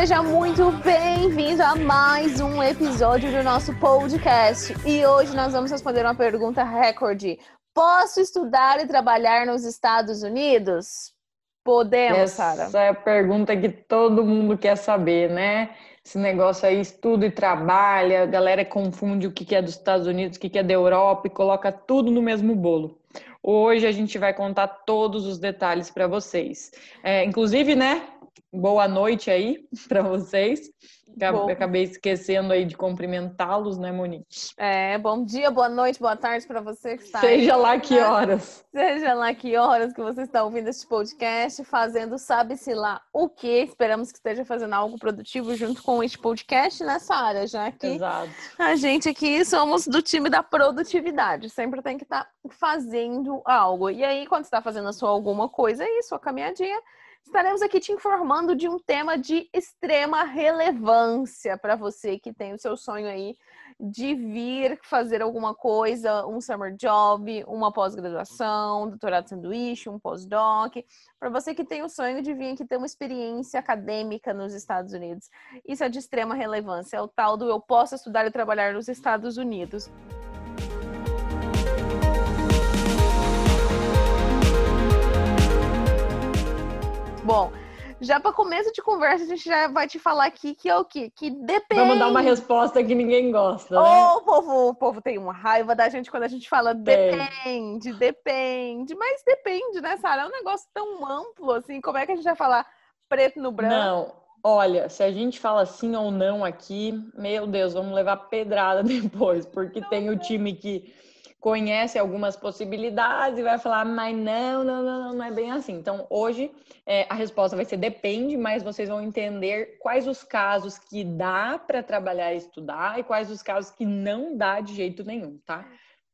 Seja muito bem-vindo a mais um episódio do nosso podcast. E hoje nós vamos responder uma pergunta recorde. Posso estudar e trabalhar nos Estados Unidos? Podemos, Sara. Essa é a pergunta que todo mundo quer saber, né? Esse negócio aí, estuda e trabalha, a galera confunde o que é dos Estados Unidos, o que é da Europa e coloca tudo no mesmo bolo. Hoje a gente vai contar todos os detalhes para vocês. É, inclusive, né? Boa noite aí para vocês. Bom. Acabei esquecendo aí de cumprimentá-los, né, Monique? É, bom dia, boa noite, boa tarde para você que está Seja aí, lá né? que horas. Seja lá que horas que você está ouvindo este podcast, fazendo sabe-se lá o que. Esperamos que esteja fazendo algo produtivo junto com este podcast nessa área, já que Exato. a gente aqui somos do time da produtividade. Sempre tem que estar fazendo algo. E aí, quando você está fazendo a sua alguma coisa aí, sua caminhadinha, estaremos aqui te informando de um tema de extrema relevância para você que tem o seu sonho aí de vir fazer alguma coisa, um summer job, uma pós-graduação, doutorado sanduíche, um pós-doc, para você que tem o sonho de vir aqui ter uma experiência acadêmica nos Estados Unidos. Isso é de extrema relevância, é o tal do eu posso estudar e trabalhar nos Estados Unidos. Bom, já para começo de conversa, a gente já vai te falar aqui que é o quê? Que depende. Vamos dar uma resposta que ninguém gosta, né? Ô, o povo, o povo tem uma raiva da gente quando a gente fala depende, depende, mas depende, né, Sara? É um negócio tão amplo assim, como é que a gente vai falar preto no branco? Não, olha, se a gente fala sim ou não aqui, meu Deus, vamos levar pedrada depois, porque tem o time que conhece algumas possibilidades e vai falar, mas não, não, não, não, não é bem assim. Então, hoje é, a resposta vai ser depende, mas vocês vão entender quais os casos que dá para trabalhar e estudar e quais os casos que não dá de jeito nenhum, tá?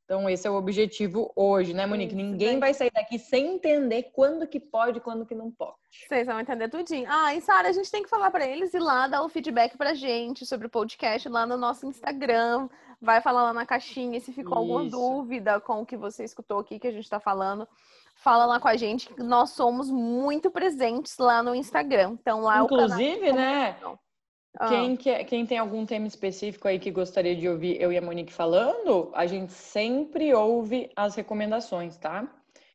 Então, esse é o objetivo hoje, né, Monique? Isso, Ninguém daí. vai sair daqui sem entender quando que pode e quando que não pode. Vocês vão entender tudinho. Ah, e Sara, a gente tem que falar para eles e lá dar o feedback pra gente sobre o podcast lá no nosso Instagram. Vai falar lá na caixinha se ficou alguma Isso. dúvida com o que você escutou aqui que a gente tá falando. Fala lá com a gente, que nós somos muito presentes lá no Instagram. Então lá o canal de Inclusive, né? Ah. Quem, quer- quem tem algum tema específico aí que gostaria de ouvir eu e a Monique falando, a gente sempre ouve as recomendações, tá?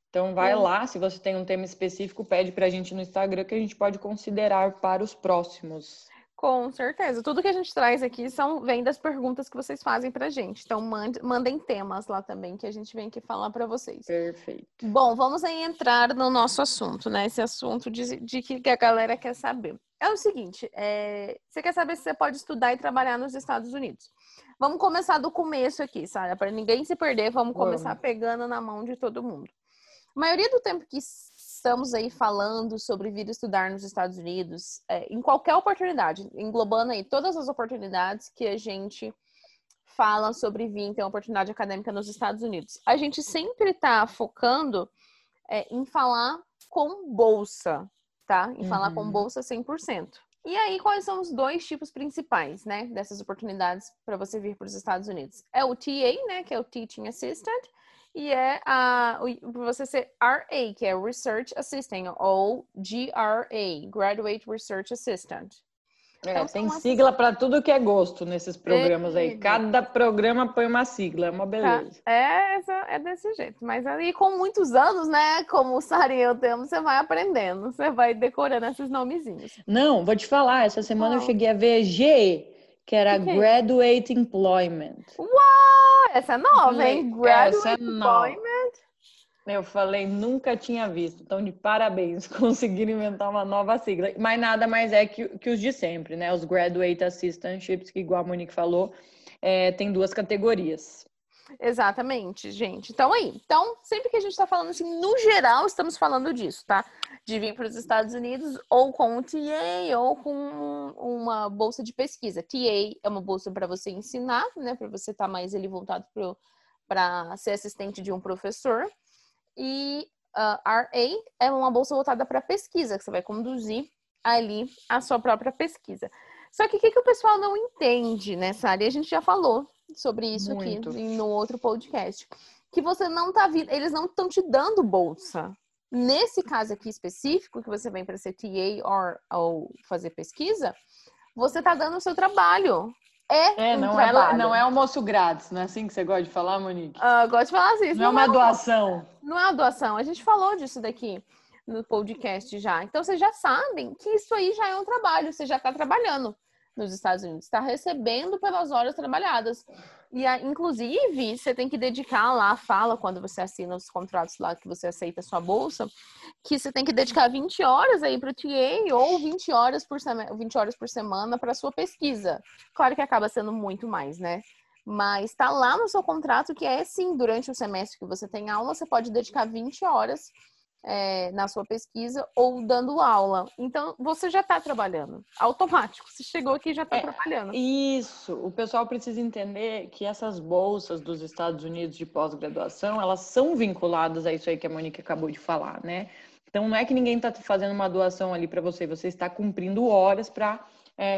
Então vai Hum. lá, se você tem um tema específico, pede pra gente no Instagram que a gente pode considerar para os próximos. Com certeza. Tudo que a gente traz aqui são, vem das perguntas que vocês fazem pra gente. Então, mande- mandem temas lá também que a gente vem aqui falar pra vocês. Perfeito. Bom, vamos aí entrar no nosso assunto, né? Esse assunto de, de que a galera quer saber. É o seguinte, é, você quer saber se você pode estudar e trabalhar nos Estados Unidos. Vamos começar do começo aqui, Sara, para ninguém se perder, vamos começar Vamos. pegando na mão de todo mundo. A maioria do tempo que estamos aí falando sobre vir estudar nos Estados Unidos, é, em qualquer oportunidade, englobando aí todas as oportunidades que a gente fala sobre vir ter uma oportunidade acadêmica nos Estados Unidos. A gente sempre está focando é, em falar com bolsa, tá? Em falar com Uhum. bolsa 100%. E aí, quais são os dois tipos principais, né, dessas oportunidades para você vir para os Estados Unidos? É o TA, né, que é o Teaching Assistant, e é a você ser RA, que é Research Assistant, ou GRA, Graduate Research Assistant. É, Então, tem sigla para tudo que é gosto nesses programas aí. Cada programa põe uma sigla, é uma beleza. É, é desse jeito. Mas aí, com muitos anos, né? Como o Sara e eu temos, você vai aprendendo. Você vai decorando esses nomezinhos. Não, vou te falar, essa semana eu Qual? cheguei a ver GE, que era Que que é? Graduate Employment. Ah, essa é nova, hein? Essa Graduate é nova. Employment. Eu falei, nunca tinha visto. Então, de parabéns, conseguiram inventar uma nova sigla. Mas nada mais é que, que os de sempre, né? Os Graduate Assistantships, que igual a Monique falou, é, tem duas categorias. Exatamente, gente. Então aí, então sempre que a gente tá falando assim, no geral, estamos falando disso, tá? De vir para os Estados Unidos ou com um TA ou com uma bolsa de pesquisa. TA é uma bolsa para você ensinar, né? Para você estar mais ali voltado para ser assistente de um professor. E ah, RA é uma bolsa voltada para pesquisa, que você vai conduzir ali a sua própria pesquisa. Só que o que, que o pessoal não entende nessa área? A gente já falou sobre isso Muito. aqui no outro podcast. Que você não tá vindo, eles não estão te dando bolsa. Nesse caso aqui específico, que você vem para ser TA ou fazer pesquisa, você tá dando o seu trabalho. É, É, um não é, trabalho. não é almoço grátis, não é assim que você gosta de falar, Monique? Ah, gosto de falar assim. isso Não é uma um- doação. Não é uma doação. A gente falou disso daqui no podcast já. Então vocês já sabem que isso aí já é um trabalho. Você já está trabalhando nos Estados Unidos, está recebendo pelas horas trabalhadas. E inclusive você tem que dedicar lá, fala quando você assina os contratos lá que você aceita a sua bolsa, que você tem que dedicar 20 horas aí para o TA ou 20 horas por semana, 20 horas por semana para sua pesquisa. Claro que acaba sendo muito mais, né? Mas está lá no seu contrato que é sim, durante o semestre que você tem aula, você pode dedicar 20 horas é, na sua pesquisa ou dando aula. Então, você já está trabalhando. Automático. Você chegou aqui e já está É, trabalhando. Isso, o pessoal precisa entender que essas bolsas dos Estados Unidos de pós-graduação, elas são vinculadas a isso aí que a Monique acabou de falar, né? Então não é que ninguém está fazendo uma doação ali para você, você está cumprindo horas para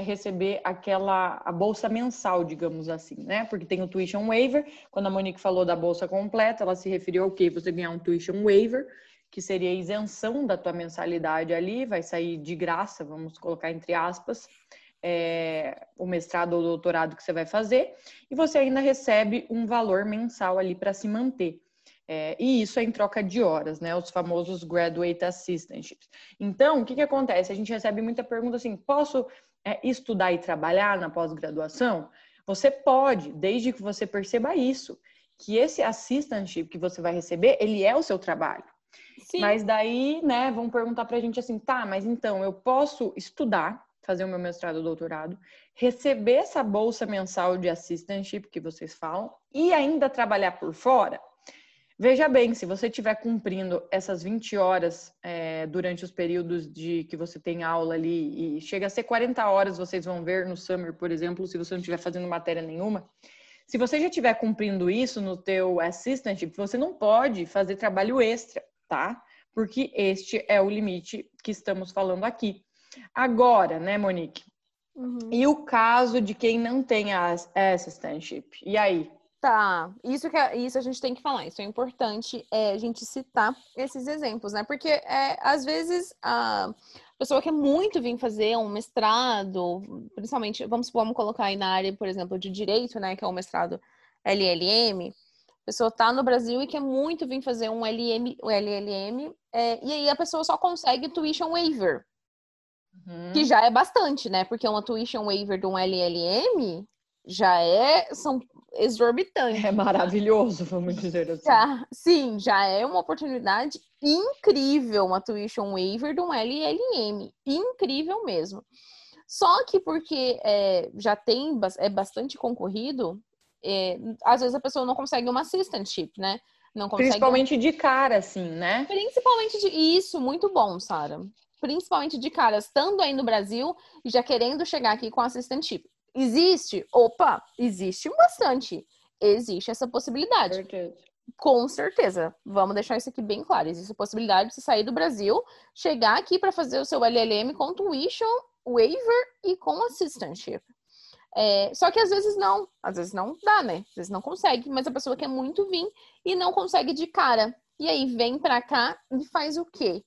receber aquela a bolsa mensal, digamos assim, né? Porque tem o tuition waiver. Quando a Monique falou da bolsa completa, ela se referiu ao que você ganhar um tuition waiver, que seria a isenção da tua mensalidade ali, vai sair de graça, vamos colocar entre aspas, é, o mestrado ou doutorado que você vai fazer, e você ainda recebe um valor mensal ali para se manter. É, e isso é em troca de horas, né? Os famosos graduate assistantships. Então, o que, que acontece? A gente recebe muita pergunta assim: posso é, estudar e trabalhar na pós-graduação? Você pode, desde que você perceba isso, que esse assistantship que você vai receber, ele é o seu trabalho. Sim. Mas daí, né, vão perguntar pra gente assim, tá, mas então eu posso estudar, fazer o meu mestrado ou doutorado, receber essa bolsa mensal de assistantship que vocês falam e ainda trabalhar por fora? Veja bem, se você estiver cumprindo essas 20 horas é, durante os períodos de que você tem aula ali, e chega a ser 40 horas, vocês vão ver no summer, por exemplo, se você não estiver fazendo matéria nenhuma, se você já estiver cumprindo isso no teu assistantship, você não pode fazer trabalho extra, tá? Porque este é o limite que estamos falando aqui. Agora, né, Monique? Uhum. E o caso de quem não tem a assistantship? E aí? Tá, isso que é- isso a gente tem que falar, isso é importante é, a gente citar esses exemplos, né? Porque é, às vezes a pessoa quer muito vir fazer um mestrado, principalmente, vamos, vamos colocar aí na área, por exemplo, de direito, né? Que é o mestrado LLM. A pessoa tá no Brasil e quer muito vir fazer um LM, um LLM, é, e aí a pessoa só consegue tuition waiver, Uhum. que já é bastante, né? Porque uma tuition waiver de um LLM já é são exorbitantes. É maravilhoso, vamos dizer assim. Já, sim, já é uma oportunidade incrível uma tuition waiver de um LLM. Incrível mesmo. Só que porque é, já tem, é bastante concorrido, é, às vezes a pessoa não consegue uma assistantship, né? Não consegue Principalmente de cara, assim, né? Principalmente de isso, muito bom, Sara. Principalmente de cara, estando aí no Brasil e já querendo chegar aqui com assistantship. Existe? Opa, existe bastante. Existe essa possibilidade. Certeza. Com certeza. Vamos deixar isso aqui bem claro. Existe a possibilidade de você sair do Brasil, chegar aqui para fazer o seu LLM com tuition, waiver e com assistantship. É, só que às vezes não, às vezes não dá, né? Às vezes não consegue, mas a pessoa quer muito vir e não consegue de cara. E aí vem para cá e faz o quê?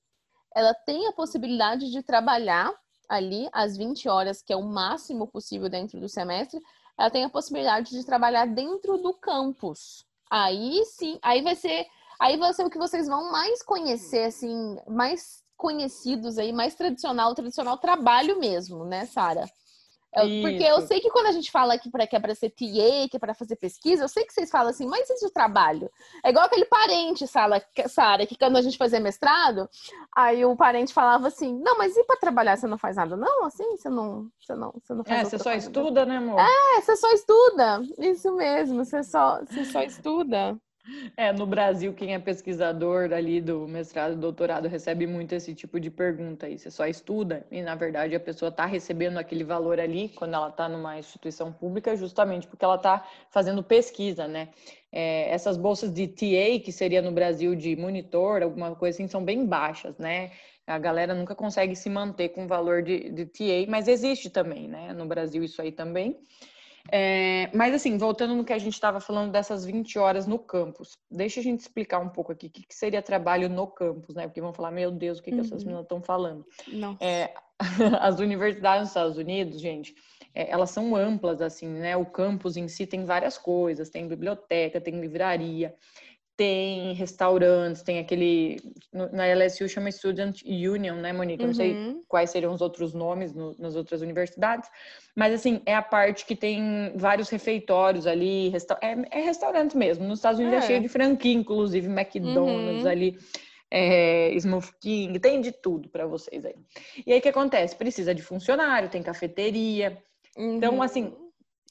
Ela tem a possibilidade de trabalhar ali as 20 horas, que é o máximo possível dentro do semestre, ela tem a possibilidade de trabalhar dentro do campus. Aí sim, aí vai ser, aí vai ser o que vocês vão mais conhecer, assim, mais conhecidos aí, mais tradicional, tradicional trabalho mesmo, né, Sara? É, Porque eu Isso. sei que quando a gente fala que, pra, que é para ser TA, que é para fazer pesquisa, eu sei que vocês falam assim, mas e o trabalho? É igual aquele parente, Sara, que quando a gente fazia mestrado, aí o parente falava assim, não, mas e para trabalhar você não faz nada? Não, assim, você não, você não, você não faz É, você só coisa. estuda, né, amor? É, você só estuda. Isso mesmo, você só, você só estuda. É, no Brasil, quem é pesquisador ali do mestrado e doutorado recebe muito esse tipo de pergunta aí. Você só estuda e, na verdade, a pessoa está recebendo aquele valor ali quando ela está numa instituição pública, justamente porque ela está fazendo pesquisa, né? É, essas bolsas de TA, que seria no Brasil de monitor, alguma coisa assim, são bem baixas, né? A galera nunca consegue se manter com o valor de, de TA, mas existe também, né? No Brasil isso aí também. É, mas assim, voltando no que a gente estava falando dessas 20 horas no campus, deixa a gente explicar um pouco aqui o que, que seria trabalho no campus, né? Porque vão falar, meu Deus, o que, que essas Uhum. meninas estão falando? Não. É, as universidades nos Estados Unidos, gente, é, elas são amplas, assim, né? O campus em si tem várias coisas, tem biblioteca, tem livraria, tem restaurantes, tem aquele. Na LSU chama Student Union, né, Monique? Eu não sei Uhum. quais seriam os outros nomes no- nas outras universidades, mas assim, é a parte que tem vários refeitórios ali, resta é, é restaurante mesmo. Nos Estados Unidos é, É. cheio de franquia, inclusive McDonald's Uhum. ali, é, Smooth King, tem de tudo para vocês aí. E aí o que acontece? Precisa de funcionário, tem cafeteria, então Uhum. assim,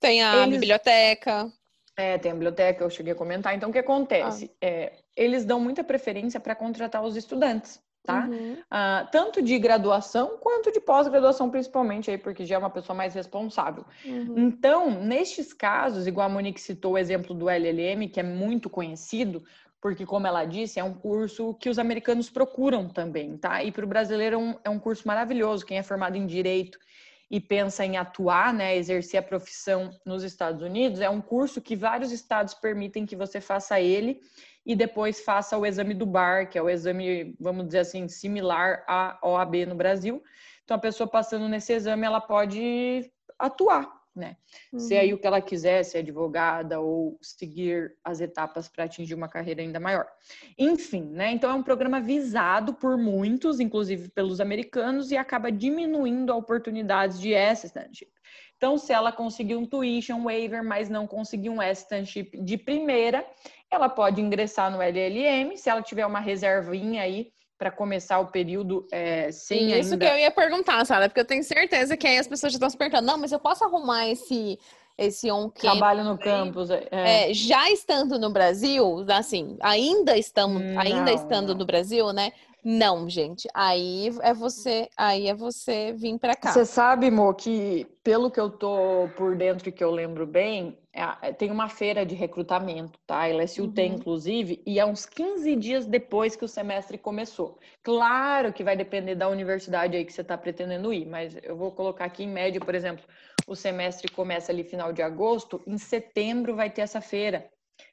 Tem a eles- biblioteca. É, tem a biblioteca, eu cheguei a comentar. Então o que acontece? Ah. É, eles dão muita preferência para contratar os estudantes. Tá? Uhum. Ah, tanto de graduação quanto de pós-graduação, principalmente aí, porque já é uma pessoa mais responsável. Uhum. Então, nestes casos, igual a Monique citou o exemplo do LLM, que é muito conhecido, porque, como ela disse, é um curso que os americanos procuram também, tá? E para o brasileiro é um, é um curso maravilhoso. Quem é formado em direito e pensa em atuar, né, exercer a profissão nos Estados Unidos, é um curso que vários estados permitem que você faça ele e depois faça o exame do BAR, que é o exame, vamos dizer assim, similar à OAB no Brasil. Então, a pessoa passando nesse exame, ela pode atuar, né? Ser aí o que ela quiser, ser advogada ou seguir as etapas para atingir uma carreira ainda maior. Enfim, né? Então, é um programa visado por muitos, inclusive pelos americanos, e acaba diminuindo a oportunidades de assistantship. Então, se ela conseguir um tuition waiver, mas não conseguir um assistantship de primeira, ela pode ingressar no LLM, se ela tiver uma reservinha aí para começar o período é, sem Isso ainda... que eu ia perguntar, Sara, porque eu tenho certeza que aí as pessoas já estão se perguntando, não, mas eu posso arrumar esse, esse on-campus Trabalho no campus. É, É, já estando no Brasil, assim, ainda estamos, ainda Não, estando não. no Brasil, né? Não, gente. Aí é você, aí é você vir pra cá. Você sabe, Mo, que pelo que eu tô por dentro e que eu lembro bem, é- é- tem uma feira de recrutamento, tá? A LSU tem, Uhum. inclusive, e é uns 15 dias depois que o semestre começou. Claro que vai depender da universidade aí que você está pretendendo ir, mas eu vou colocar aqui em média, por exemplo, o semestre começa ali final de agosto, em setembro vai ter essa feira.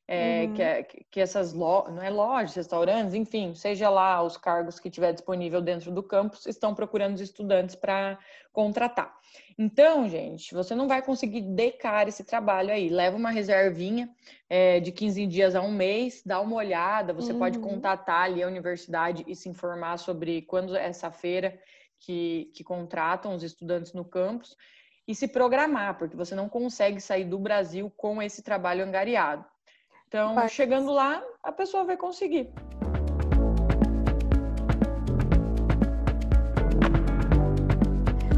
É, Uhum. que, é- que essas lojas, não é lojas, restaurantes, enfim, seja lá os cargos que tiver disponível dentro do campus, estão procurando os estudantes para contratar. Então, gente, você não vai conseguir decar esse trabalho aí. Leva uma reservinha é, de 15 dias a um mês, dá uma olhada, você pode Uhum. contatar ali a universidade e se informar sobre quando é essa feira que, que contratam os estudantes no campus e se programar, porque você não consegue sair do Brasil com esse trabalho angariado. Então, Vai. chegando lá, a pessoa vai conseguir.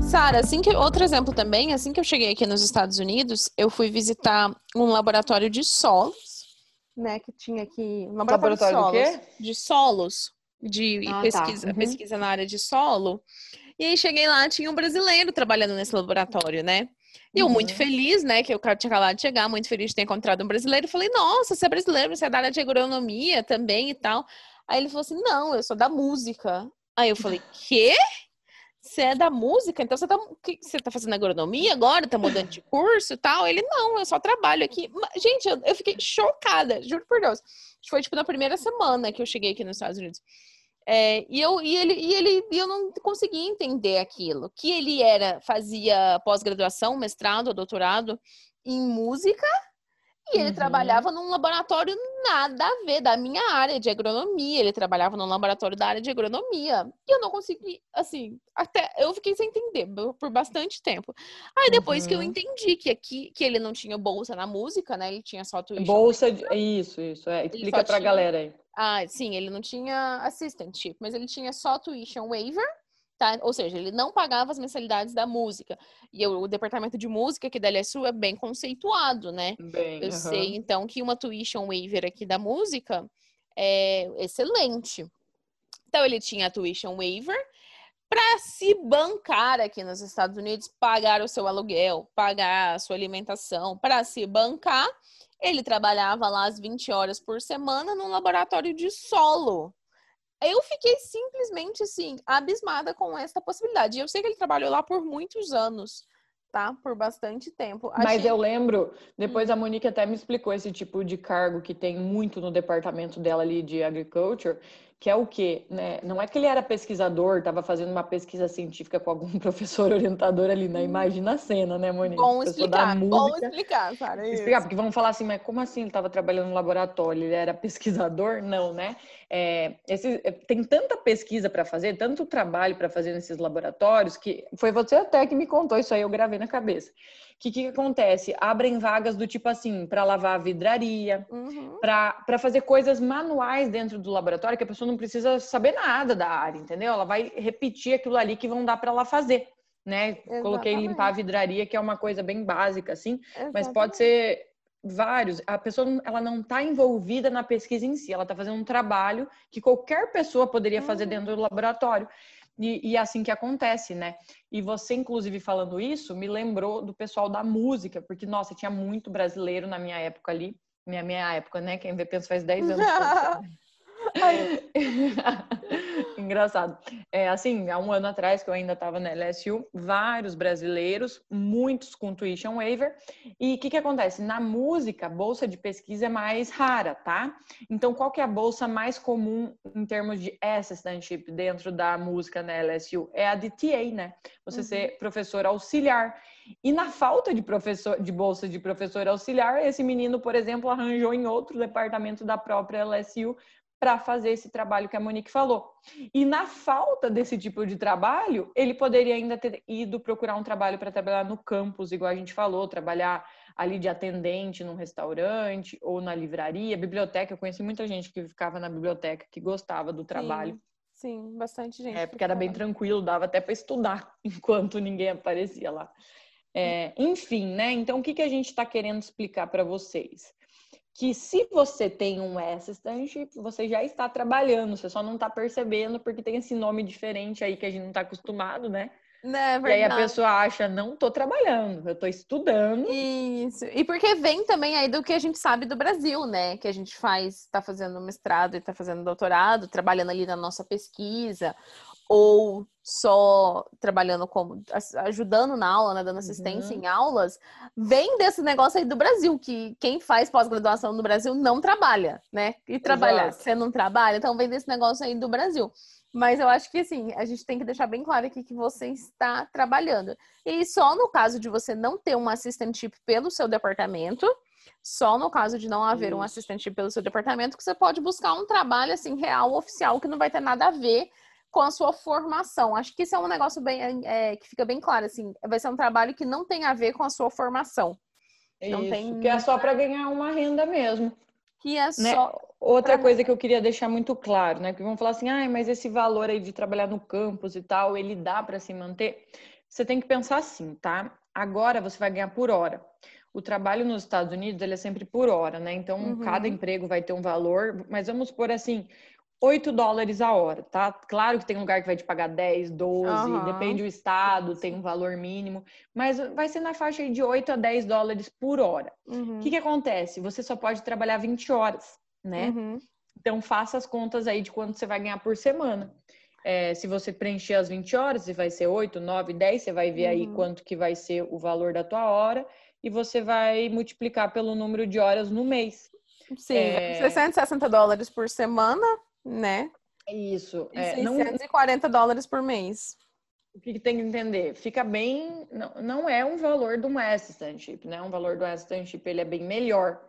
Sara, assim que outro exemplo também, assim que eu cheguei aqui nos Estados Unidos, eu fui visitar um laboratório de solos, né, que tinha aqui, um laboratório, Laboratório de solos, quê? de solos, de Ah, tá. pesquisa, Uhum. pesquisa na área de solo. E aí cheguei lá, tinha um brasileiro trabalhando nesse laboratório, né? E eu muito Uhum. feliz, né, que eu tinha acabado de chegar, muito feliz de ter encontrado um brasileiro. Eu falei, nossa, você é brasileiro, você é da área de agronomia também e tal. Aí ele falou assim, não, eu sou da música. Aí eu falei, quê? Você é da música? Então você tá, você tá fazendo agronomia agora? Tá mudando de curso e tal? Ele, não, eu só trabalho aqui. Gente, eu, eu fiquei chocada, juro por Deus. Foi, tipo, na primeira semana que eu cheguei aqui nos Estados Unidos. É, e, eu, e, ele, e ele e eu não conseguia entender aquilo. Que ele era, fazia pós-graduação, mestrado, doutorado em música, e ele Uhum. trabalhava num laboratório nada a ver, da minha área de agronomia. Ele trabalhava num laboratório da área de agronomia. E eu não consegui, assim, até eu fiquei sem entender por- bastante tempo. Aí depois que eu Uhum. entendi que aqui que ele não tinha bolsa na música, né? Ele tinha só tuition. Bolsa de... Isso, isso. É. Explica pra tinha- galera aí. Ah, sim, ele não tinha assistantship, mas ele tinha só tuition waiver, tá? Ou seja, ele não pagava as mensalidades da música. E eu- o departamento de música aqui da LSU é bem conceituado, né? Bem, Eu sei, então, que uma tuition waiver aqui da música é excelente. Então, ele tinha a tuition waiver para se bancar aqui nos Estados Unidos, pagar o seu aluguel, pagar a sua alimentação, para se bancar, ele trabalhava lá as 20 horas por semana num laboratório de solo. eu fiquei simplesmente assim, abismada com essa possibilidade. Eu sei que ele trabalhou lá por muitos anos, tá? Por bastante tempo. Mas Achei- eu lembro, depois a Monique até me explicou esse tipo de cargo que tem muito no departamento dela ali de agriculture, que é o quê, né? Não é que ele era pesquisador, estava fazendo uma pesquisa científica com algum professor orientador ali, né? Imagina a cena, né, Monique? Bom explicar, bom explicar, isso. Explicar, porque vão falar assim, mas como assim ele estava trabalhando no laboratório? Ele era pesquisador? Não, né? É, esse- é, tem tanta pesquisa para fazer, tanto trabalho para fazer nesses laboratórios, que foi você até que me contou isso aí, eu gravei na cabeça. Que, que acontece? Abrem vagas do tipo assim, para lavar a vidraria, Uhum. para fazer coisas manuais dentro do laboratório, que a pessoa não precisa saber nada da área, entendeu? Ela vai repetir aquilo ali que vão dar para ela fazer. Né? Coloquei Exatamente. limpar a vidraria, que é uma coisa bem básica, assim, mas pode Exatamente. ser vários. A pessoa não- ela não está envolvida na pesquisa em si, ela está fazendo um trabalho que qualquer pessoa poderia fazer Uhum. dentro do laboratório. E, e é assim que acontece, né? E você, inclusive, falando isso, me lembrou do pessoal da música, porque, nossa, tinha muito brasileiro na minha época ali. Minha, minha época, né? Quem vê pensa faz 10 anos. Engraçado. É, assim, há um ano atrás, que eu ainda estava na LSU, vários brasileiros, muitos com tuition waiver. E o que, que acontece? Na música, a bolsa de pesquisa é mais rara, tá? Então, qual que é a bolsa mais comum em termos de assistantship dentro da música na LSU? É a de TA, né? Você Uhum. ser professor auxiliar. E na falta de professor, de bolsa de professor auxiliar, esse menino, por exemplo, arranjou em outro departamento da própria LSU para fazer esse trabalho que a Monique falou. E na falta desse tipo de trabalho, ele poderia ainda ter ido procurar um trabalho para trabalhar no campus, igual a gente falou, trabalhar ali de atendente num restaurante ou na livraria, biblioteca. Eu conheci muita gente que ficava na biblioteca, que gostava do trabalho. Sim, sim, bastante gente. É, porque era bem tranquilo, dava até para estudar enquanto ninguém aparecia lá. É, enfim, né? Então, o que, que a gente está querendo explicar para vocês? Que se você tem um assistant, você já está trabalhando, você só não está percebendo porque tem esse nome diferente aí que a gente não está acostumado, né? Né, E aí a pessoa acha, não estou trabalhando, eu estou estudando. Isso. E porque vem também aí do que a gente sabe do Brasil, né? Que a gente faz, tá fazendo mestrado e tá fazendo doutorado, trabalhando ali na nossa pesquisa, ou só trabalhando como ajudando na aula, né, dando assistência Uhum. em aulas, vem desse negócio aí do Brasil, que quem faz pós-graduação no Brasil não trabalha, né? E trabalhar, Exato. você não trabalha, então vem desse negócio aí do Brasil. Mas eu acho que assim, a gente tem que deixar bem claro aqui que você está trabalhando. E só no caso de você não ter um assistantship pelo seu departamento, só no caso de não haver um Isso. assistantship pelo seu departamento, que você pode buscar um trabalho assim real, oficial, que não vai ter nada a ver com a sua formação. Acho que isso é um negócio bem é, que fica bem claro assim, vai ser um trabalho que não tem a ver com a sua formação, Não Isso, tem que é só para ganhar uma renda mesmo. que é né? só Outra coisa que eu queria deixar muito claro, né? Que vão falar assim, ah, mas esse valor aí de trabalhar no campus e tal, ele dá para se manter? Você tem que pensar assim, tá? Agora você vai ganhar por hora. O trabalho nos Estados Unidos, ele é sempre por hora, né? Então, Uhum. cada emprego vai ter um valor, mas vamos por assim, 8 dólares a hora, tá? Claro que tem lugar que vai te pagar 10, 12, Aham. depende do estado, tem um valor mínimo, mas vai ser na faixa de 8 a 10 dólares por hora. Uhum, O que, que acontece? Você só pode trabalhar 20 horas, né? uhum. Então, faça as contas aí de quanto você vai ganhar por semana. É, se você preencher as 20 horas, se vai ser 8, 9, 10, você vai ver aí Uhum. quanto que vai ser o valor da tua hora e você vai multiplicar pelo número de horas no mês. Sim, É. 660 dólares por semana, né? Isso. E É, não, 640 dólares por mês. o que que tem que entender? Fica bem... Não, não é um valor de um assistantship, né? Um valor do assistantship, ele é bem melhor.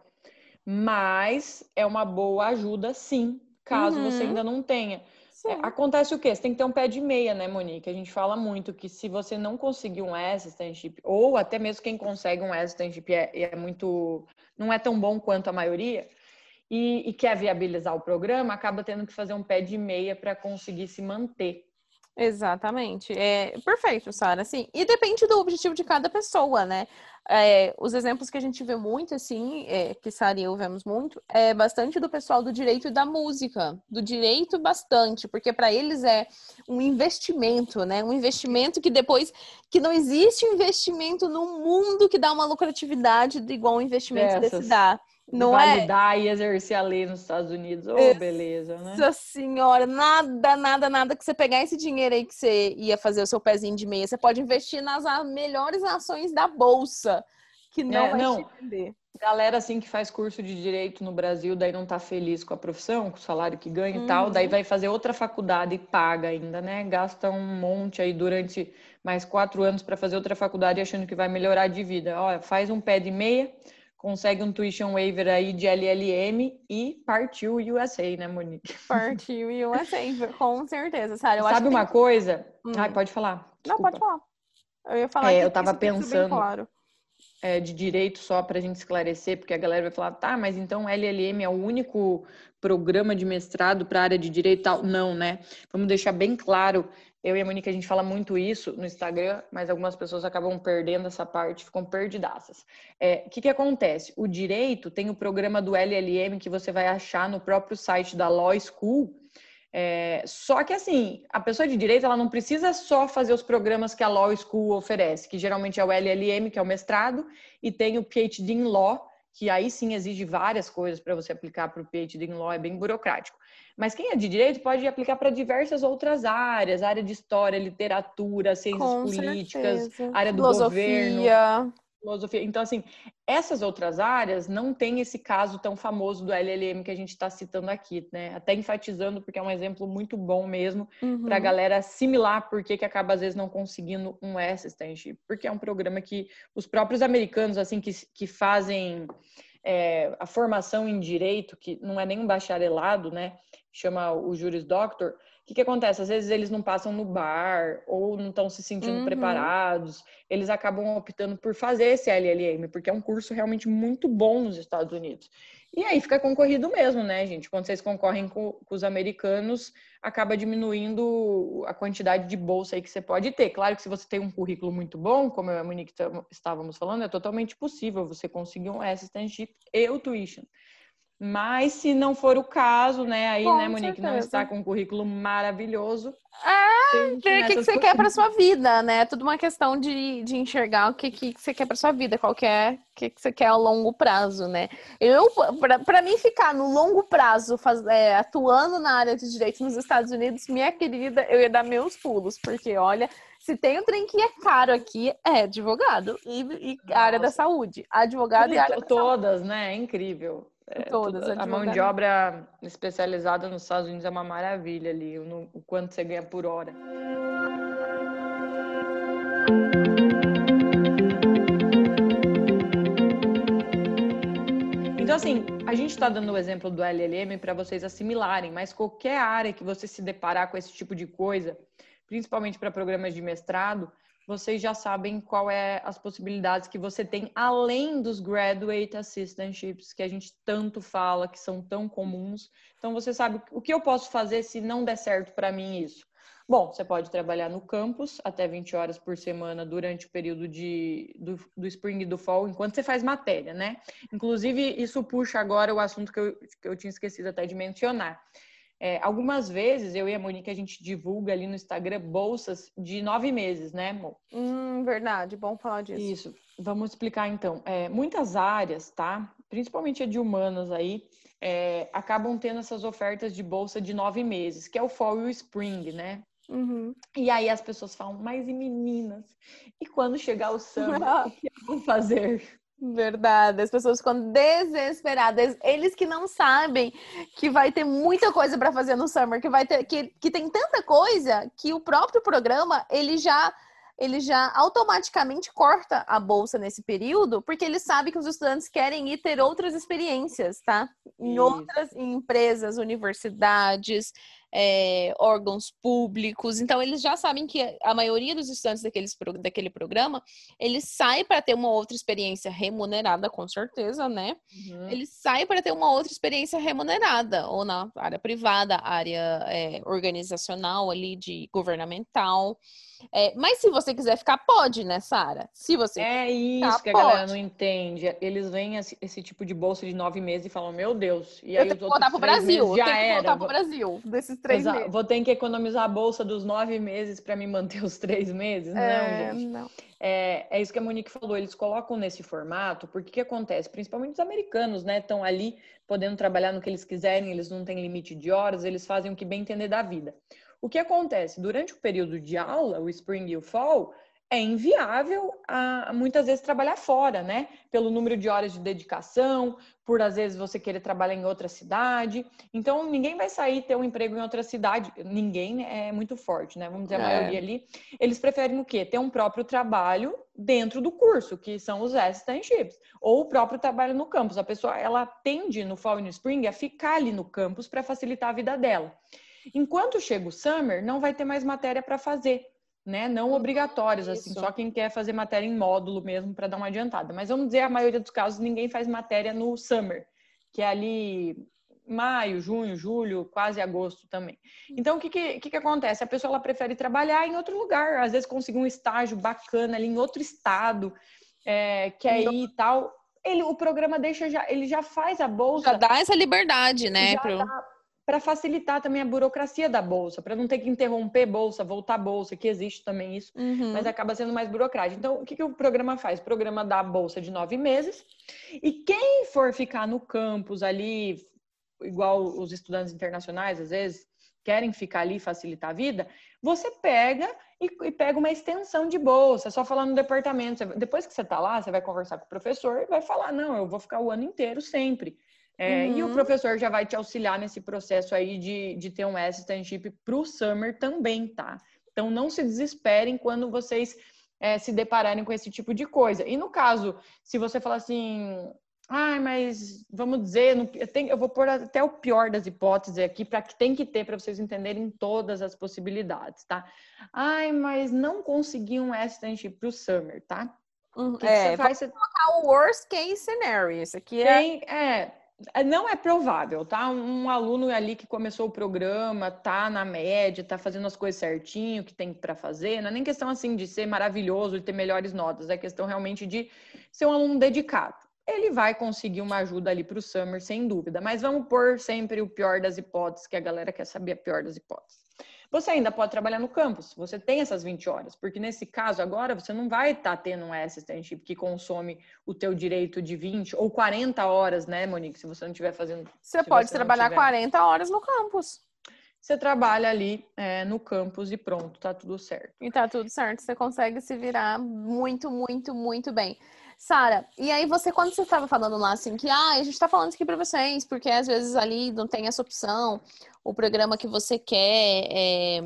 Mas é uma boa ajuda, sim, caso você Uhum. ainda não tenha. É, acontece o quê? Você tem que ter um pé de meia, né, Monique? A gente fala muito que se você não conseguir um assistantship, ou até mesmo quem consegue um assistantship é, é muito. não é tão bom quanto a maioria, e, e quer viabilizar o programa, acaba tendo que fazer um pé de meia para conseguir se manter. Exatamente. É perfeito, Sara. Assim, e depende do objetivo de cada pessoa, né? É, os exemplos que a gente vê muito, assim, é, que Sara e eu vemos muito, é bastante do pessoal do direito e da música. Do direito, bastante, porque para eles é um investimento, né? Um investimento que depois. que não existe um investimento no mundo que dá uma lucratividade igual um investimento desse dá. Não é? validar e exercer a lei nos Estados Unidos. Ô, Ex- beleza, né? Nossa senhora, nada, nada, nada que você pegar esse dinheiro aí que você ia fazer o seu pezinho de meia, você pode investir nas melhores ações da bolsa, que não É, vai não. te vender. Galera assim que faz curso de direito no Brasil, daí não tá feliz com a profissão, com o salário que ganha e tal, Uhum. daí vai fazer outra faculdade e paga ainda, né? Gasta um monte aí durante mais quatro anos para fazer outra faculdade achando que vai melhorar de vida. Olha, faz um pé de meia, consegue um tuition waiver aí de LLM e partiu o USA, né, Monique? Partiu USA, com certeza, Sara. Sabe uma tem- coisa? Hum. Ai, pode falar. Não, Desculpa. pode falar. Eu ia falar É, eu tava pensando. claro. é, de direito só para a gente esclarecer, porque a galera vai falar, tá, mas então LLM é o único programa de mestrado para a área de direito e tal? Não, né? Vamos deixar bem claro. Eu e a Monique, a gente fala muito isso no Instagram, mas algumas pessoas acabam perdendo essa parte, ficam perdidaças. É, O que, que acontece? O direito tem o programa do LLM que você vai achar no próprio site da Law School, é, só que assim, a pessoa de direito ela não precisa só fazer os programas que a Law School oferece, que geralmente é o LLM, que é o mestrado, e tem o PhD em Law, que aí sim exige várias coisas para você aplicar para o PhD em Law, é bem burocrático. Mas quem é de direito pode aplicar para diversas outras áreas, área de história, literatura, ciências Com políticas, certeza. área do governo Filosofia. Então, assim, essas outras áreas não tem esse caso tão famoso do LLM que a gente está citando aqui, né? Até enfatizando, porque é um exemplo muito bom mesmo para a Uhum. galera assimilar por que que acaba, às vezes, não conseguindo um assistantship. Porque é um programa que os próprios americanos, assim, que, que fazem é, a formação em direito, que não é nem um bacharelado, né? Chama o Juris Doctor. O que, que acontece? Às vezes eles não passam no bar ou não estão se sentindo Uhum. preparados. Eles acabam optando por fazer esse LLM, porque é um curso realmente muito bom nos Estados Unidos. E aí fica concorrido mesmo, né, gente? Quando vocês concorrem com, com os americanos, acaba diminuindo a quantidade de bolsa aí que você pode ter. Claro que se você tem um currículo muito bom, como eu e a Monique estávamos falando, é totalmente possível você conseguir um assistantship e o tuition. Mas se não for o caso, né, aí, Com né, Monique, não certeza. está com um currículo maravilhoso. É, tem ver o que, que você quer para sua vida, né? É tudo uma questão de, de enxergar o que, que você quer para sua vida, qual que é, o que, que você quer a longo prazo, né? Eu, para mim ficar no longo prazo, faz- é, atuando na área de direito nos Estados Unidos, minha querida, eu ia dar meus pulos, porque olha, se tem um trem que é caro aqui, é advogado e, e área da saúde. Advogado e área da saúde. Todas, né? É incrível. É, Todas, toda- a mão de obra especializada nos Estados Unidos é uma maravilha ali, no- o quanto você ganha por hora. Então, assim, a gente está dando o exemplo do LLM para vocês assimilarem, mas qualquer área que você se deparar com esse tipo de coisa, principalmente para programas de mestrado, vocês já sabem qual é as possibilidades que você tem além dos graduate assistantships que a gente tanto fala, que são tão comuns. Então você sabe o que eu posso fazer se não der certo para mim isso. Bom, você pode trabalhar no campus até 20 horas por semana durante o período de, do, do spring e do fall, enquanto você faz matéria, né? Inclusive, isso puxa agora o assunto que eu, que eu tinha esquecido até de mencionar. É, algumas vezes, eu e a Monique, a gente divulga ali no Instagram bolsas de nove meses, né, Mo? Hum, verdade, bom falar disso. Isso. Vamos explicar então. É, muitas áreas, tá? Principalmente a de humanas aí, é, acabam tendo essas ofertas de bolsa de nove meses, que é o fall e o spring, né? Uhum. E aí as pessoas falam, mas e meninas? E quando chegar o summer, o que eu vou fazer? Verdade, as pessoas ficam desesperadas. Eles que não sabem que vai ter muita coisa para fazer no summer, que vai ter que, que tem tanta coisa que o próprio programa ele já ele já automaticamente corta a bolsa nesse período, porque ele sabe que os estudantes querem ir ter outras experiências, tá? Em Isso. outras em empresas, universidades, é, órgãos públicos. Então, eles já sabem que a maioria dos estudantes daqueles, daquele programa, eles saem para ter uma outra experiência remunerada, com certeza, né? Uhum. Eles saem para ter uma outra experiência remunerada, ou na área privada, área é, organizacional ali, de governamental. É, mas se você quiser ficar, pode, né, Sara? Se você É isso Tá, que a galera pode. não entende. Eles veem esse, esse tipo de bolsa de nove meses e falam, meu Deus. E eu aí tenho os que voltar pro Brasil, eu tenho que era. voltar pro Brasil, desses três Exa- meses. Vou ter que economizar a bolsa dos nove meses para me manter os três meses? Não, É, gente. não. é, é isso que a Monique falou, eles colocam nesse formato, porque que acontece? Principalmente os americanos, né? Estão ali podendo trabalhar no que eles quiserem, eles não têm limite de horas, eles fazem o que bem entender da vida. O que acontece? Durante o período de aula, o spring e o fall, é inviável a, muitas vezes trabalhar fora, né? Pelo número de horas de dedicação, por às vezes você querer trabalhar em outra cidade. Então, ninguém vai sair ter um emprego em outra cidade. Ninguém é muito forte, né? Vamos dizer, a É. maioria ali. Eles preferem o quê? Ter um próprio trabalho dentro do curso, que são os assistantships, ou o próprio trabalho no campus. A pessoa, ela tende no fall e no spring a ficar ali no campus para facilitar a vida dela. Enquanto chega o summer, não vai ter mais matéria para fazer, né? Não obrigatórias, assim, isso. só quem quer fazer matéria em módulo mesmo para dar uma adiantada. Mas vamos dizer, a maioria dos casos, ninguém faz matéria no summer, que é ali maio, junho, julho, quase agosto também. Então, o que, que, que que acontece? A pessoa ela prefere trabalhar em outro lugar, às vezes conseguir um estágio bacana ali em outro estado, é, quer ir e tal. Ele, o programa deixa já, ele já faz a bolsa Já dá essa liberdade, né? já pro- dá para facilitar também a burocracia da bolsa, para não ter que interromper bolsa, voltar bolsa, que existe também isso, Uhum. mas acaba sendo mais burocrático. Então, o que, que o programa faz? O programa dá a bolsa de nove meses, e quem for ficar no campus ali, igual os estudantes internacionais, às vezes, querem ficar ali e facilitar a vida, você pega e, e pega uma extensão de bolsa, é só falar no departamento. Você- depois que você está lá, você vai conversar com o professor e vai falar, não, eu vou ficar o ano inteiro sempre. É, E o Uhum. professor já vai te auxiliar nesse processo aí de, de ter um assistantship para o summer também, tá? Então não se desesperem quando vocês é, se depararem com esse tipo de coisa. E no caso, se você falar assim, ai, mas vamos dizer, eu, tenho- eu vou pôr até o pior das hipóteses aqui para que tem que ter para vocês entenderem todas as possibilidades, tá? Ai, mas não consegui um assistantship para o summer, tá? Uhum. Que, que É, você faz? Você o worst case scenario. Isso aqui é. tem, é, é, não é provável, tá? Um aluno ali que começou o programa, tá na média, tá fazendo as coisas certinho, que tem para fazer, não é nem questão assim de ser maravilhoso, de ter melhores notas, é questão realmente de ser um aluno dedicado. Ele vai conseguir uma ajuda ali para o summer, sem dúvida, mas vamos pôr sempre o pior das hipóteses, que a galera quer saber a pior das hipóteses. Você ainda pode trabalhar no campus, você tem essas 20 horas, porque nesse caso agora você não vai estar tendo um assistantship que consome o teu direito de 20 ou 40 horas, né, Monique, se você não estiver fazendo. Você pode você trabalhar tiver. 40 horas no campus. Você trabalha ali é, no campus e pronto, tá tudo certo. E tá tudo certo. Você consegue se virar muito, muito, muito bem. Sara, e aí você, quando você estava falando lá assim, que ah, a gente tá falando isso aqui para vocês, porque às vezes ali não tem essa opção, o programa que você quer é,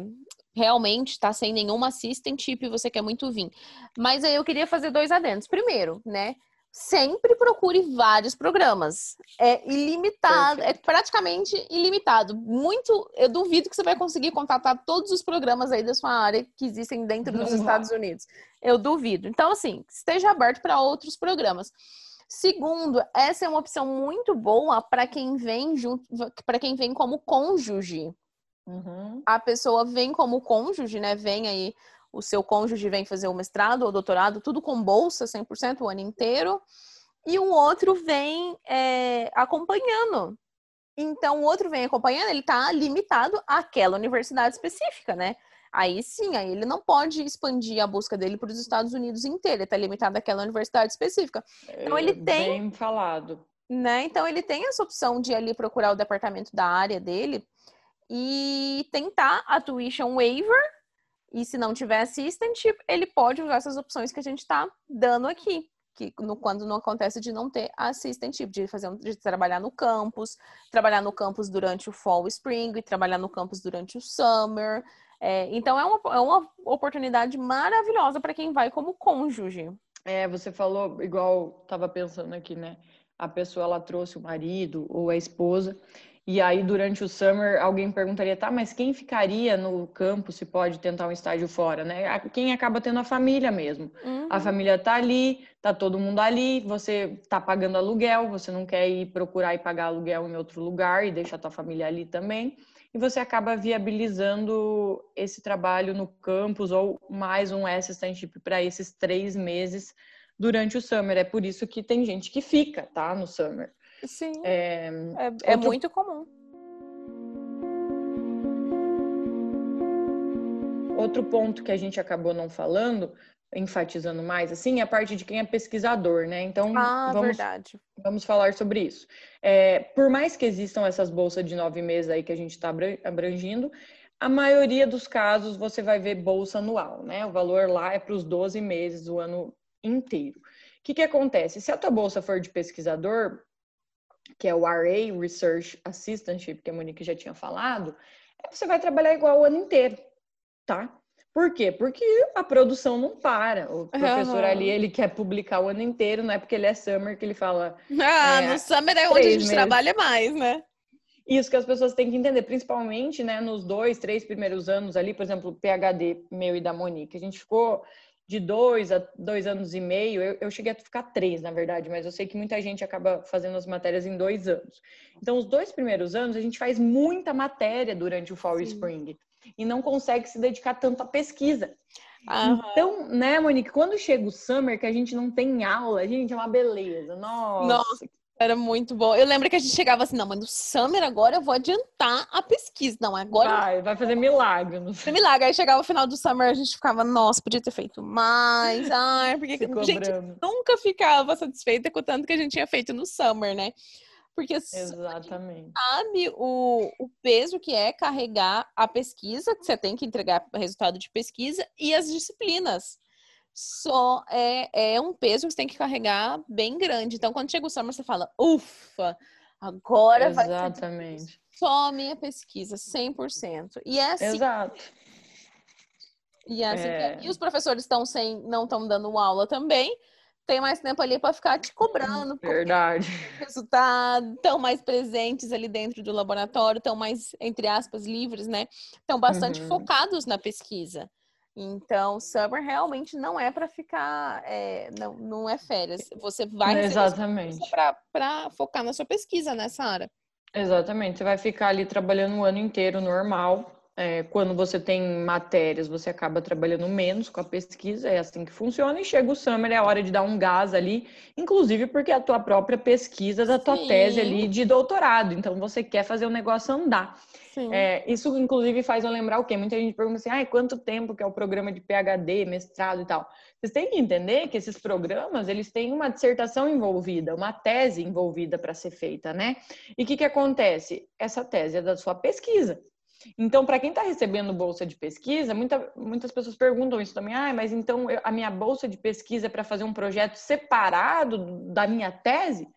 realmente tá sem nenhuma assistantship e você quer muito vir. Mas aí eu queria fazer dois adendos. Primeiro, né? Sempre procure vários programas. É ilimitado, é praticamente ilimitado. Muito, eu duvido que você vai conseguir contatar todos os programas aí da sua área que existem dentro dos Não Estados Unidos. Eu duvido. Então, assim, esteja aberto para outros programas. Segundo, essa é uma opção muito boa para quem vem junto, para quem vem como cônjuge Uhum. a pessoa vem como cônjuge, né? Vem aí, o seu cônjuge vem fazer o mestrado ou doutorado, tudo com bolsa, 100% o ano inteiro. E o outro vem é, acompanhando. Então, o outro vem acompanhando, ele tá limitado àquela universidade específica, né? Aí sim, aí ele não pode expandir a busca dele para os Estados Unidos inteiro, ele tá limitado àquela universidade específica, Então, ele É tem- Bem falado. né? Então, ele tem essa opção de ali procurar o departamento da área dele e tentar a tuition waiver. E se não tiver assistantship, ele pode usar essas opções que a gente está dando aqui. Que no, quando não acontece de não ter assistantship, de fazer um- de trabalhar no campus, trabalhar no campus durante o fall spring, e trabalhar no campus durante o summer. É, então é uma, é uma oportunidade maravilhosa para quem vai como cônjuge. É, você falou, igual tava pensando aqui, né? A pessoa ela trouxe o marido ou a esposa, e aí durante o summer alguém perguntaria, tá, mas quem ficaria no campo se pode tentar um estágio fora, né? A- Quem acaba tendo a família mesmo. A Uhum. família tá ali, tá todo mundo ali, você tá pagando aluguel, você não quer ir procurar e pagar aluguel em outro lugar e deixar tua família ali também. E você acaba viabilizando esse trabalho no campus ou mais um assistantship para esses três meses durante o summer. É por isso que tem gente que fica, tá, no summer. Sim, É, é, é outro- muito comum. Outro ponto que a gente acabou não falando enfatizando mais, assim, é a parte de quem é pesquisador, né? Então, Ah, vamos verdade. Vamos falar sobre isso. É, por mais que existam essas bolsas de nove meses aí que a gente está abrangindo, a maioria dos casos você vai ver bolsa anual, né? O valor lá é para os 12 meses, o ano inteiro. O que, que acontece? Se a tua bolsa for de pesquisador, que é o RA, Research Assistantship, que a Monique já tinha falado, você vai trabalhar igual o ano inteiro, tá? Por quê? Porque a produção não para. O professor Aham. ali, ele quer publicar o ano inteiro, não é porque ele é summer que ele fala Ah, É, no Summer é onde a gente meses. trabalha mais, né? isso que as pessoas têm que entender, principalmente, né, nos dois, três primeiros anos ali, por exemplo, o PhD meu e da Monique, a gente ficou de dois a dois anos e meio, eu, eu cheguei a ficar três, na verdade, mas eu sei que muita gente acaba fazendo as matérias em dois anos. Então, os dois primeiros anos, a gente faz muita matéria durante o Fall e Sim. Spring e não consegue se dedicar tanto à pesquisa. Aham. Então, né, Monique, quando chega o summer, que a gente não tem aula, gente, é uma beleza. Nossa, Nossa, Era muito bom. Eu lembro que a gente chegava assim, não, mas no Summer agora eu vou adiantar a pesquisa. Não, agora vai, vai fazer milagre. É milagre. Aí chegava o final do Summer, a gente ficava, nossa, podia ter feito mais. Ai, porque se gente nunca ficava satisfeita com o tanto que a gente tinha feito no Summer, né? Porque Exatamente. sabe o, o peso que é carregar a pesquisa, que você tem que entregar resultado de pesquisa, e as disciplinas. Só é, é um peso que você tem que carregar bem grande. Então, quando chega o summer, você fala, ufa, agora vai ser Exatamente. só minha pesquisa, 100%. E é assim, Exato. e, é assim é. É. E os professores estão sem, não estão dando aula também, tem mais tempo ali para ficar te cobrando, Verdade. resultado, estão mais presentes ali dentro do laboratório, estão mais, entre aspas, livres, né? Estão bastante Uhum. focados na pesquisa. Então, summer realmente não é para ficar, é, não, não é férias. Você vai Exatamente. para focar na sua pesquisa, né, Sara? Exatamente. Você vai ficar ali trabalhando o ano inteiro normal. É, quando você tem matérias, você acaba trabalhando menos com a pesquisa, é assim que funciona. E chega o summer, é a hora de dar um gás ali, inclusive porque é a tua própria pesquisa da tua Sim. tese ali de doutorado. Então você quer fazer o negócio andar. É, isso, inclusive, faz eu lembrar o quê? Muita gente pergunta assim, ah, quanto tempo que é o programa de PhD, mestrado e tal. Vocês têm que entender que esses programas, eles têm uma dissertação envolvida, uma tese envolvida para ser feita, né? E o que, que acontece? Essa tese é da sua pesquisa. Então, para quem está recebendo bolsa de pesquisa, muita- muitas pessoas perguntam isso também. Ah, mas então eu- a minha bolsa de pesquisa é para fazer um projeto separado da minha tese?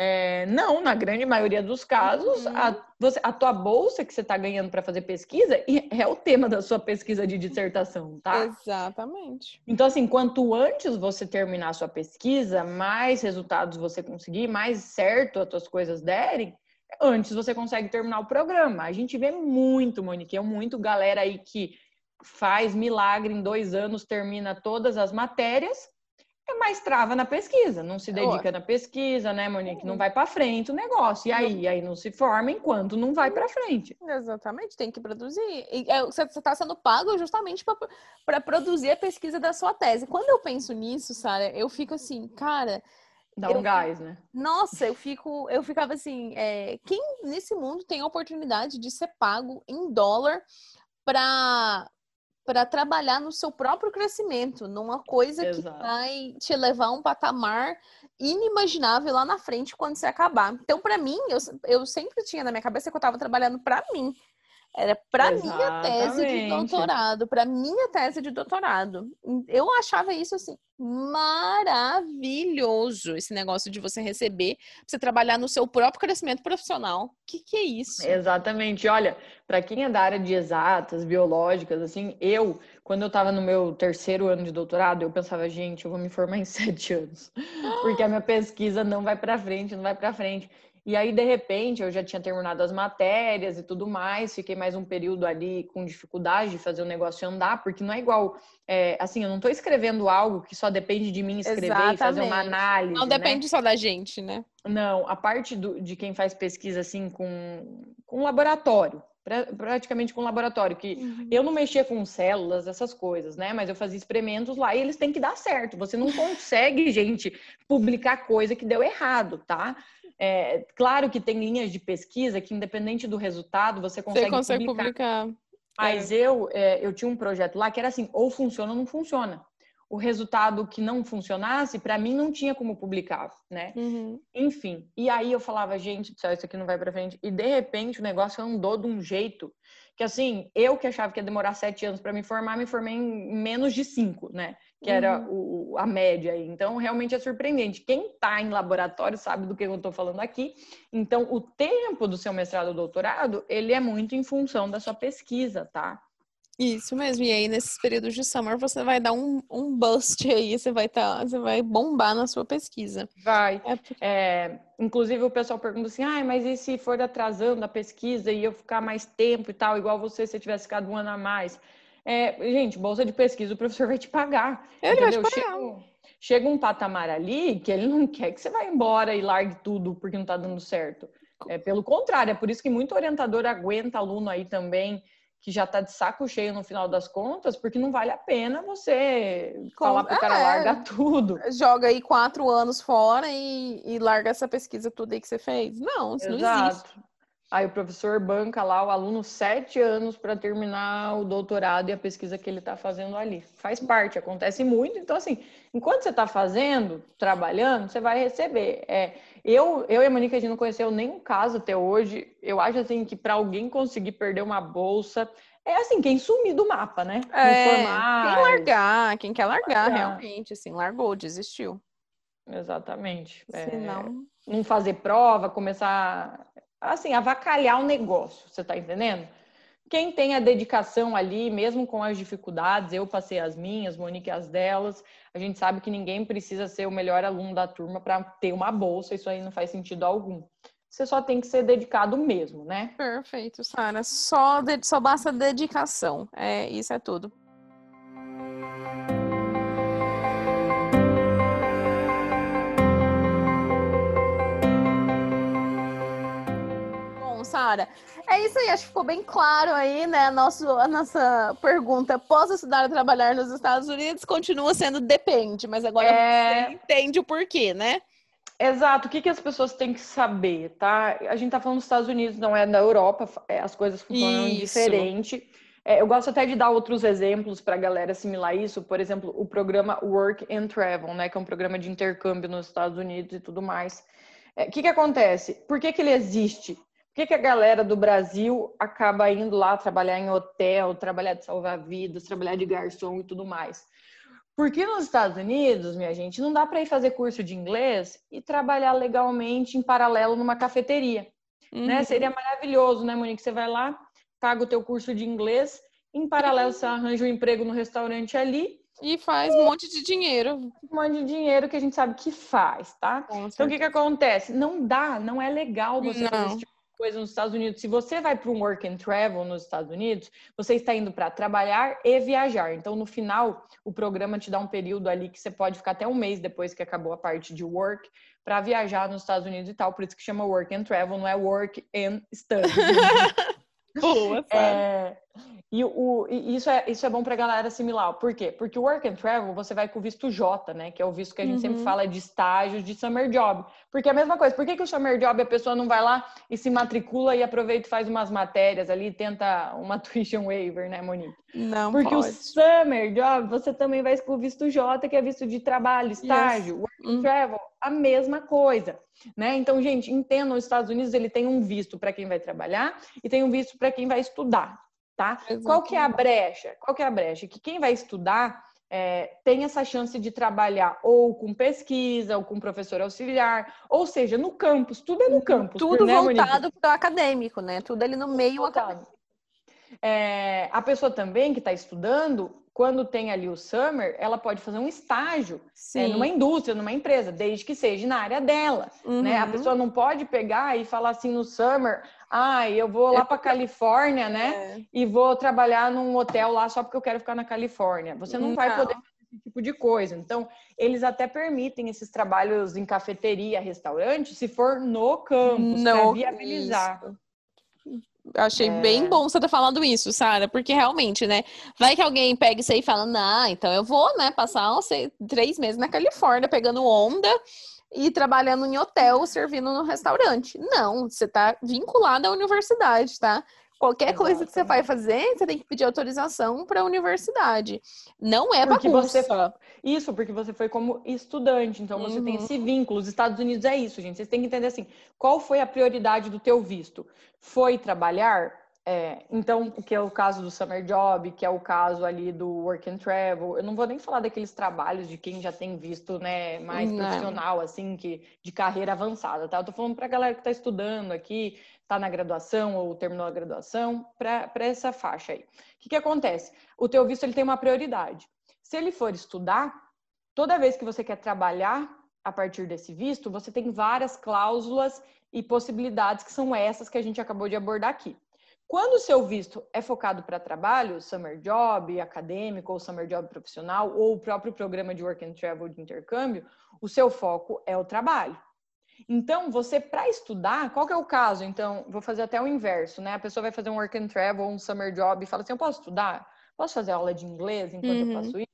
É, não, na grande maioria dos casos, Uhum. a, você- a tua bolsa que você está ganhando para fazer pesquisa é o tema da sua pesquisa de dissertação, tá? Exatamente. Então, assim, quanto antes você terminar a sua pesquisa, mais resultados você conseguir, mais certo as tuas coisas derem, antes você consegue terminar o programa. A gente vê muito, Monique, é muito galera aí que faz milagre em dois anos, termina todas as matérias, é mais trava na pesquisa, não se dedica na pesquisa, né, Monique? Não vai para frente o negócio. E aí, aí não se forma enquanto não vai para frente. Exatamente, tem que produzir. E, é, você está sendo pago justamente para produzir a pesquisa da sua tese. Quando eu penso nisso, Sara, eu fico assim, cara, Dá Eu- um gás, né? nossa, eu fico, eu ficava assim, é, quem nesse mundo tem a oportunidade de ser pago em dólar para para trabalhar no seu próprio crescimento, numa coisa que Exato. vai te levar a um patamar inimaginável lá na frente quando você acabar. Então, para mim, eu, eu sempre tinha na minha cabeça que eu estava trabalhando para mim. Era para minha tese de doutorado, para minha tese de doutorado. Eu achava isso assim maravilhoso, esse negócio de você receber, pra você trabalhar no seu próprio crescimento profissional. Que que é isso? Exatamente. Olha, para quem é da área de exatas, biológicas, assim, eu, quando eu estava no meu terceiro ano de doutorado, eu pensava, gente, eu vou me formar em sete anos, porque a minha pesquisa não vai para frente, não vai para frente. E aí, de repente, eu já tinha terminado as matérias e tudo mais, fiquei mais um período ali com dificuldade de fazer o negócio andar, porque não é igual, é, assim, eu não estou escrevendo algo que só depende de mim escrever e fazer uma Exatamente. análise. Não né? depende só da gente, né? Não, a parte do- de quem faz pesquisa assim com, com laboratório, pra- praticamente com laboratório, que eu não mexia com células, essas coisas, né? Mas eu fazia experimentos lá e eles têm que dar certo. Você não consegue, gente, publicar coisa que deu errado, tá? É, claro que tem linhas de pesquisa que, independente do resultado, você consegue, Você consegue publicar. publicar. Mas eu, é, eu tinha um projeto lá que era assim, ou funciona ou não funciona. o resultado que não funcionasse, para mim não tinha como publicar, né? Uhum. Enfim, e aí eu falava, gente isso aqui não vai pra frente. E de repente o negócio andou de um jeito que, assim, eu que achava que ia demorar sete anos para me formar, me formei em menos de cinco, né? Que era o, a média aí. Então, realmente é surpreendente. Quem tá em laboratório sabe do que eu tô falando aqui. Então, o tempo do seu mestrado ou doutorado, ele é muito em função da sua pesquisa, tá? Isso mesmo. E aí, nesses períodos de summer, você vai dar um, um bust aí, você vai tá, você vai bombar na sua pesquisa. Vai. É, por- É, inclusive o pessoal pergunta assim, ah, mas e se for atrasando a pesquisa e eu ficar mais tempo e tal, igual você, se você tivesse ficado um ano a mais? É, gente, bolsa de pesquisa o professor vai te pagar. Ele vai te entendeu? pagar. Chega, um- chega um patamar ali que ele não quer que você vá embora e largue tudo porque não tá dando certo. É, pelo contrário, é por isso que muito orientador aguenta aluno aí também que já tá de saco cheio no final das contas, porque não vale a pena você Com- falar pro cara é. largar tudo. Joga aí quatro anos fora e, e larga essa pesquisa tudo aí que você fez. Não, isso não existe. Aí o professor banca lá o aluno sete anos para terminar o doutorado e a pesquisa que ele está fazendo ali. Faz parte, acontece muito. Então, assim, enquanto você está fazendo, trabalhando, você vai receber. É, eu, eu e a Monique, a gente não conheceu nenhum caso até hoje. Eu acho assim que para alguém conseguir perder uma bolsa, é assim, quem sumir do mapa, né? É, quem mais. largar, quem quer largar, Largar. realmente, assim, largou, desistiu. Exatamente. É, Se não, não fazer prova, começar assim, avacalhar o negócio, você tá entendendo? Quem tem a dedicação ali, mesmo com as dificuldades, eu passei as minhas, Monique as delas, a gente sabe que ninguém precisa ser o melhor aluno da turma para ter uma bolsa, isso aí não faz sentido algum. Você só tem que ser dedicado mesmo, né? perfeito, Sara. Só, de- só basta dedicação. É, isso é tudo. Sara, é isso aí. Acho que ficou bem claro aí, né? Nosso, a nossa pergunta: posso estudar e trabalhar nos Estados Unidos? Continua sendo depende, mas agora É. você entende o porquê, né? Exato, o que, que as pessoas têm que saber, tá? A gente tá falando dos Estados Unidos, não é da Europa, é, as coisas funcionam Isso. diferente. É, eu gosto até de dar outros exemplos para a galera assimilar isso, por exemplo, o programa Work and Travel, né, que é um programa de intercâmbio nos Estados Unidos e tudo mais. É, O que, que acontece? Por que, que ele existe? Que, que a galera do Brasil acaba indo lá trabalhar em hotel, trabalhar de salva-vidas, trabalhar de garçom e tudo mais? Porque nos Estados Unidos, minha gente, não dá para ir fazer curso de inglês e trabalhar legalmente em paralelo numa cafeteria, né? Uhum. Seria maravilhoso, né, Monique? Você vai lá, paga o teu curso de inglês, em paralelo você arranja um emprego no restaurante ali, E faz um monte de dinheiro. um monte de dinheiro que a gente sabe que faz, tá? Então, o que, que acontece? Não dá, não é legal você fazer Não. esse tipo coisa nos Estados Unidos. Se você vai para um work and travel nos Estados Unidos, você está indo para trabalhar e viajar. Então, no final, o programa te dá um período ali que você pode ficar até um mês depois que acabou a parte de work para viajar nos Estados Unidos e tal. Por isso que chama work and travel, não é work and study. Boa, Sara. É, e o, e isso, é, isso é bom pra galera assimilar. Por quê? Porque o Work and Travel você vai com o visto J, né? Que é o visto que a gente sempre Uhum. fala de estágios de summer job. Porque é a mesma coisa. Por que, que o summer job a pessoa não vai lá e se matricula e aproveita e faz umas matérias ali e tenta uma tuition waiver, né, Monique? Não Porque o pode. summer job você também vai com o visto J, que é visto de trabalho, estágio. Work and Hum. travel, a mesma coisa, né? Então, gente, entenda, os Estados Unidos ele tem um visto para quem vai trabalhar e tem um visto para quem vai estudar, tá? Qual que é a brecha? Qual que é a brecha? Que quem vai estudar é, tem essa chance de trabalhar ou com pesquisa, ou com professor auxiliar, ou seja, no campus, tudo é no campus. Tudo né, voltado para o acadêmico, né? Tudo ali no meio acadêmico. Voltado. É, a pessoa também que está estudando, quando tem ali o summer, ela pode fazer um estágio é, numa indústria, numa empresa, desde que seja na área dela. Né? A Uhum. pessoa não pode pegar e falar assim no summer, ah, eu vou lá Eu- para Califórnia, né? É. E vou trabalhar num hotel lá só porque eu quero ficar na Califórnia. Você não, vai Não. poder fazer esse tipo de coisa. Então, eles até permitem esses trabalhos em cafeteria, restaurante, se for no campus, para viabilizar. isso. Achei É. bem bom você ter falado isso, Sara, porque realmente, né? Vai que alguém pega isso aí e fala, não, então eu vou, né, passar sei, três meses na Califórnia pegando onda e trabalhando em hotel, servindo no restaurante. Não, você tá vinculado à universidade, tá? Qualquer coisa que você vai fazer, você tem que pedir autorização para a universidade. Não é Porque bagunça. você- Isso, porque você foi como estudante, então você tem Uhum. esse vínculo. Os Estados Unidos é isso, gente. Vocês têm que entender assim, qual foi a prioridade do teu visto? Foi trabalhar? É, então, que é o caso do summer job, que é o caso ali do work and travel. Eu não vou nem falar daqueles trabalhos de quem já tem visto, né, mais Não. profissional, assim, que de carreira avançada, tá? Eu tô falando pra galera que tá estudando aqui, tá na graduação ou terminou a graduação, para essa faixa aí. O que que acontece? O teu visto ele tem uma prioridade. Se ele for estudar, toda vez que você quer trabalhar a partir desse visto, você tem várias cláusulas e possibilidades que são essas que a gente acabou de abordar aqui. Quando o seu visto é focado para trabalho, summer job acadêmico ou summer job profissional ou o próprio programa de work and travel de intercâmbio, o seu foco é o trabalho. Então, você para estudar, qual que é o caso? Então, vou fazer até o inverso, né? A pessoa vai fazer um work and travel, um summer job e fala assim: "Eu posso estudar? Posso fazer aula de inglês enquanto Uhum. eu faço isso?"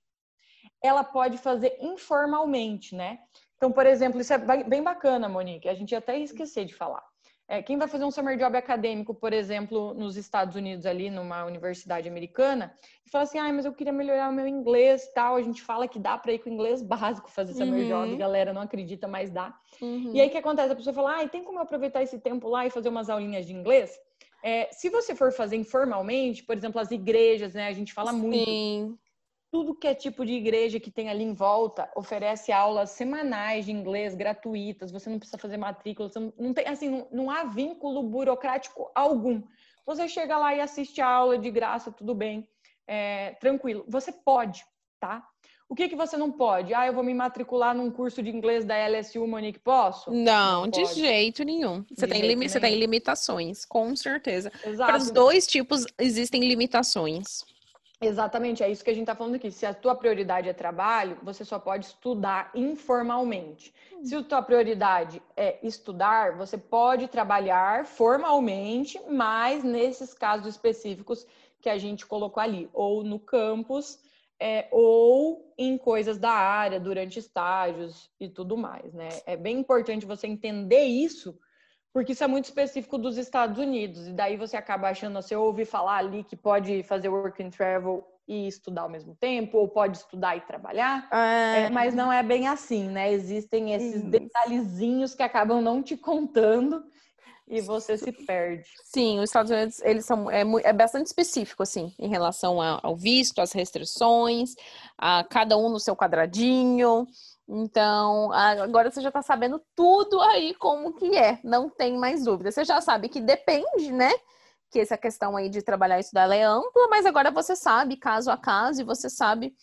Ela pode fazer informalmente, né? Então, por exemplo, isso é bem bacana, Monique. A gente até ia esquecer de falar. É, quem vai fazer um summer job acadêmico, por exemplo, nos Estados Unidos ali, numa universidade americana, e fala assim, ah, mas eu queria melhorar o meu inglês, tal. A gente fala que dá para ir com inglês básico fazer summer Uhum. job, galera não acredita, mas dá. Uhum. E aí o que acontece? A pessoa fala, ah, tem como eu aproveitar esse tempo lá e fazer umas aulinhas de inglês? É, se você for fazer informalmente, por exemplo, as igrejas, né? A gente fala muito Sim. Tudo que é tipo de igreja que tem ali em volta oferece aulas semanais de inglês gratuitas. Você não precisa fazer matrícula, não, tem assim, não, não há vínculo burocrático algum. Você chega lá e assiste a aula de graça, tudo bem, é, tranquilo. Você pode, tá? O que que você não pode? Ah, eu vou me matricular num curso de inglês da LSU, Monique, posso? Não, Não de pode. jeito nenhum. Você De tem, limi- você tem nenhum. limitações, com certeza. Para Exato. os dois tipos existem limitações. Exatamente, é isso que a gente está falando aqui. Se a tua prioridade é trabalho, você só pode estudar informalmente. Se a tua prioridade é estudar, você pode trabalhar formalmente, mas nesses casos específicos que a gente colocou ali, ou no campus, é, ou em coisas da área, durante estágios e tudo mais, né? É bem importante você entender isso, porque isso é muito específico dos Estados Unidos, e daí você acaba achando, você ouve falar ali que pode fazer work and travel e estudar ao mesmo tempo, ou pode estudar e trabalhar, é, mas não é bem assim, né? Existem esses Isso. detalhezinhos que acabam não te contando e você se perde. Sim, os Estados Unidos, eles são, é, é bastante específico, assim, em relação ao visto, às restrições, a cada um no seu quadradinho. Então, agora você já tá sabendo tudo aí como que é, não tem mais dúvida. Você já sabe que depende, né? Que essa questão aí de trabalhar e estudar é ampla, mas agora você sabe caso a caso e você sabe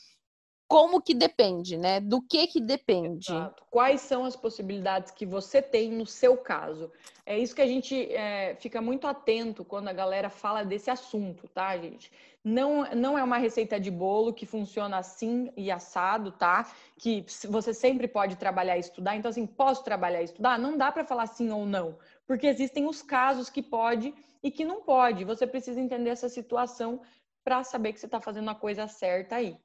como que depende, né? Do que que depende. Exato. Quais são as possibilidades que você tem no seu caso? É isso que a gente é, fica muito atento quando a galera fala desse assunto, tá, gente? Não, não é uma receita de bolo que funciona assim e assado, tá? Que você sempre pode trabalhar e estudar. Então, assim, posso trabalhar e estudar? Não dá para falar sim ou não, porque existem os casos que pode e que não pode. Você precisa entender essa situação para saber que você está fazendo a coisa certa aí.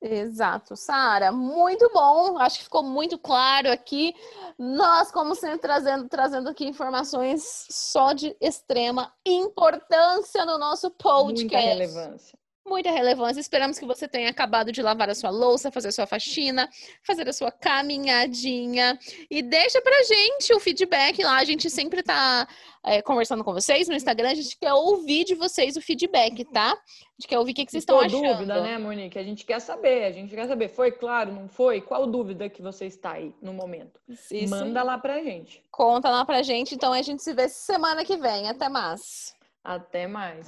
Exato, Sara, muito bom. Acho que ficou muito claro aqui. Nós, como sempre, trazendo, trazendo aqui informações só de extrema importância no nosso podcast. Muita relevância. Muita relevância. Esperamos que você tenha acabado de lavar a sua louça, fazer a sua faxina, fazer a sua caminhadinha. E deixa pra gente o feedback lá. A gente sempre tá é, conversando com vocês no Instagram. A gente quer ouvir de vocês o feedback, tá? A gente quer ouvir o que, que vocês estão achando. dúvida, né, Monique? A gente quer saber, a gente quer saber. Foi claro, não foi? Qual dúvida que você está aí no momento? Isso. Manda lá pra gente. Conta lá pra gente. Então a gente se vê semana que vem. Até mais. Até mais.